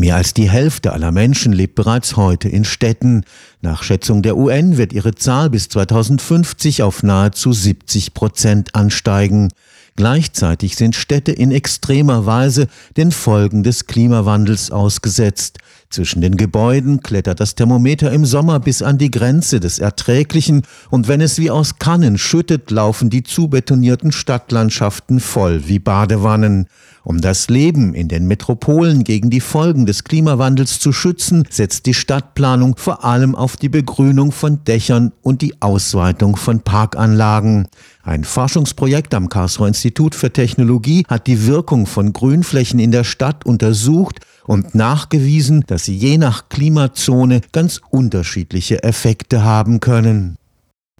Mehr als die Hälfte aller Menschen lebt bereits heute in Städten. Nach Schätzung der UN wird ihre Zahl bis 2050 auf nahezu 70 Prozent ansteigen. Gleichzeitig sind Städte in extremer Weise den Folgen des Klimawandels ausgesetzt. Zwischen den Gebäuden klettert das Thermometer im Sommer bis an die Grenze des Erträglichen und wenn es wie aus Kannen schüttet, laufen die zubetonierten Stadtlandschaften voll wie Badewannen. Um das Leben in den Metropolen gegen die Folgen des Klimawandels zu schützen, setzt die Stadtplanung vor allem auf die Begrünung von Dächern und die Ausweitung von Parkanlagen. Ein Forschungsprojekt am Karlsruher Institut für Technologie hat die Wirkung von Grünflächen in der Stadt untersucht und nachgewiesen, dass sie je nach Klimazone ganz unterschiedliche Effekte haben können.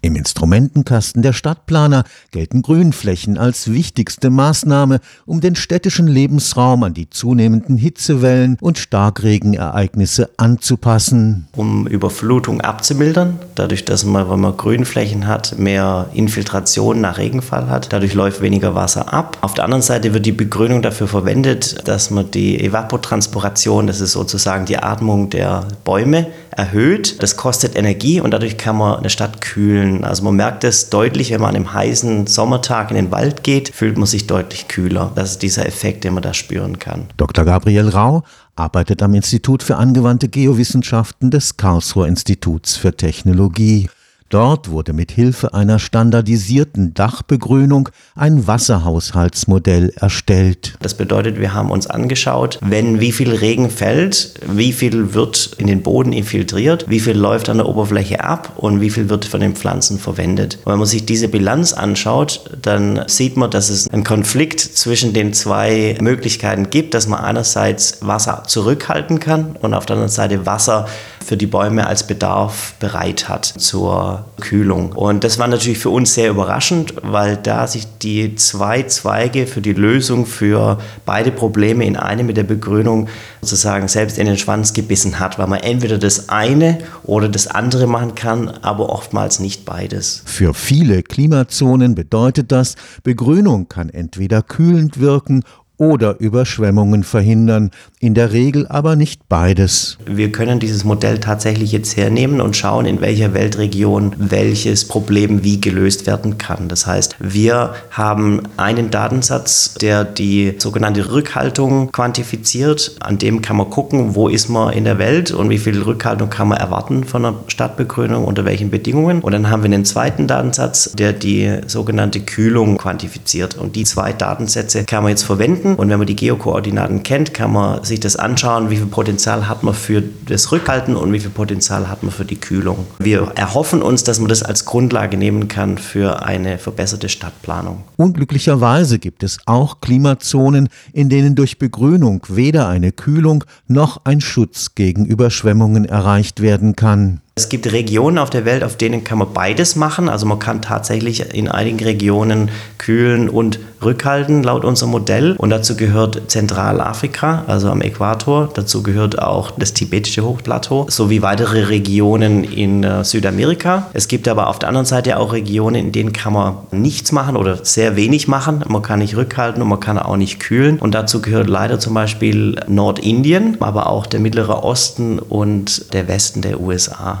Im Instrumentenkasten der Stadtplaner gelten Grünflächen als wichtigste Maßnahme, um den städtischen Lebensraum an die zunehmenden Hitzewellen und Starkregenereignisse anzupassen. Um Überflutung abzumildern, dadurch, dass man, wenn man Grünflächen hat, mehr Infiltration nach Regenfall hat, dadurch läuft weniger Wasser ab. Auf der anderen Seite wird die Begrünung dafür verwendet, dass man die Evapotranspiration, das ist sozusagen die Atmung der Bäume, erhöht. Das kostet Energie und dadurch kann man eine Stadt kühlen kühlen. Also man merkt es deutlich, wenn man an einem heißen Sommertag in den Wald geht, fühlt man sich deutlich kühler. Das ist dieser Effekt, den man da spüren kann. Dr. Gabriel Rau arbeitet am Institut für angewandte Geowissenschaften des Karlsruher Instituts für Technologie. Dort wurde mit Hilfe einer standardisierten Dachbegrünung ein Wasserhaushaltsmodell erstellt. Das bedeutet, wir haben uns angeschaut, wenn wie viel Regen fällt, wie viel wird in den Boden infiltriert, wie viel läuft an der Oberfläche ab und wie viel wird von den Pflanzen verwendet. Und wenn man sich diese Bilanz anschaut, dann sieht man, dass es einen Konflikt zwischen den zwei Möglichkeiten gibt, dass man einerseits Wasser zurückhalten kann und auf der anderen Seite Wasser für die Bäume als Bedarf bereit hat zur Kühlung. Und das war natürlich für uns sehr überraschend, weil da sich die zwei Zweige für die Lösung für beide Probleme in einem mit der Begrünung sozusagen selbst in den Schwanz gebissen hat, weil man entweder das eine oder das andere machen kann, aber oftmals nicht beides. Für viele Klimazonen bedeutet das, Begrünung kann entweder kühlend wirken oder Überschwemmungen verhindern, in der Regel aber nicht beides. Wir können dieses Modell tatsächlich jetzt hernehmen und schauen, in welcher Weltregion welches Problem wie gelöst werden kann. Das heißt, wir haben einen Datensatz, der die sogenannte Rückhaltung quantifiziert. An dem kann man gucken, wo ist man in der Welt und wie viel Rückhaltung kann man erwarten von einer Stadtbegrünung, unter welchen Bedingungen. Und dann haben wir einen zweiten Datensatz, der die sogenannte Kühlung quantifiziert. Und die zwei Datensätze kann man jetzt verwenden Geokoordinaten. Und wenn man die Geokoordinaten kennt, kann man sich das anschauen, wie viel Potenzial hat man für das Rückhalten und wie viel Potenzial hat man für die Kühlung. Wir erhoffen uns, dass man das als Grundlage nehmen kann für eine verbesserte Stadtplanung. Unglücklicherweise gibt es auch Klimazonen, in denen durch Begrünung weder eine Kühlung noch ein Schutz gegen Überschwemmungen erreicht werden kann. Es gibt Regionen auf der Welt, auf denen kann man beides machen. Also man kann tatsächlich in einigen Regionen kühlen und rückhalten, laut unserem Modell. Und dazu gehört Zentralafrika, also am Äquator. Dazu gehört auch das tibetische Hochplateau sowie weitere Regionen in äh, Südamerika. Es gibt aber auf der anderen Seite auch Regionen, in denen kann man nichts machen oder sehr wenig machen. Man kann nicht rückhalten und man kann auch nicht kühlen. Und dazu gehört leider zum Beispiel Nordindien, aber auch der Mittlere Osten und der Westen der USA.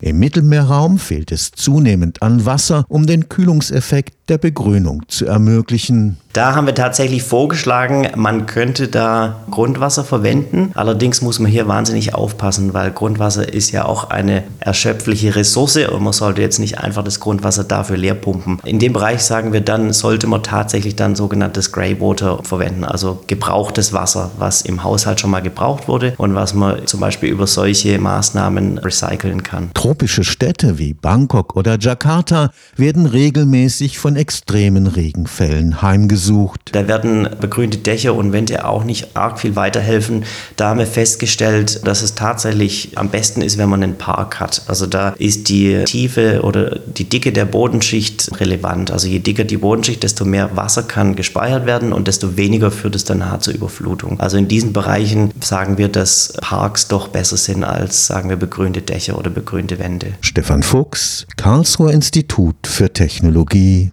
Im Mittelmeerraum fehlt es zunehmend an Wasser, um den Kühlungseffekt der Begrünung zu ermöglichen. Da haben wir tatsächlich vorgeschlagen, man könnte da Grundwasser verwenden. Allerdings muss man hier wahnsinnig aufpassen, weil Grundwasser ist ja auch eine erschöpfliche Ressource und man sollte jetzt nicht einfach das Grundwasser dafür leer pumpen. In dem Bereich sagen wir dann, sollte man tatsächlich dann sogenanntes Greywater verwenden, also gebrauchtes Wasser, was im Haushalt schon mal gebraucht wurde und was man zum Beispiel über solche Maßnahmen recyceln kann. Tropische Städte wie Bangkok oder Jakarta werden regelmäßig von extremen Regenfällen heimgesucht. Da werden begrünte Dächer und Wände auch nicht arg viel weiterhelfen. Da haben wir festgestellt, dass es tatsächlich am besten ist, wenn man einen Park hat. Also da ist die Tiefe oder die Dicke der Bodenschicht relevant. Also je dicker die Bodenschicht, desto mehr Wasser kann gespeichert werden und desto weniger führt es dann nachher zur Überflutung. Also in diesen Bereichen sagen wir, dass Parks doch besser sind als, sagen wir, begrünte Dächer oder begrünte Wände. Stefan Fuchs, Karlsruher Institut für Technologie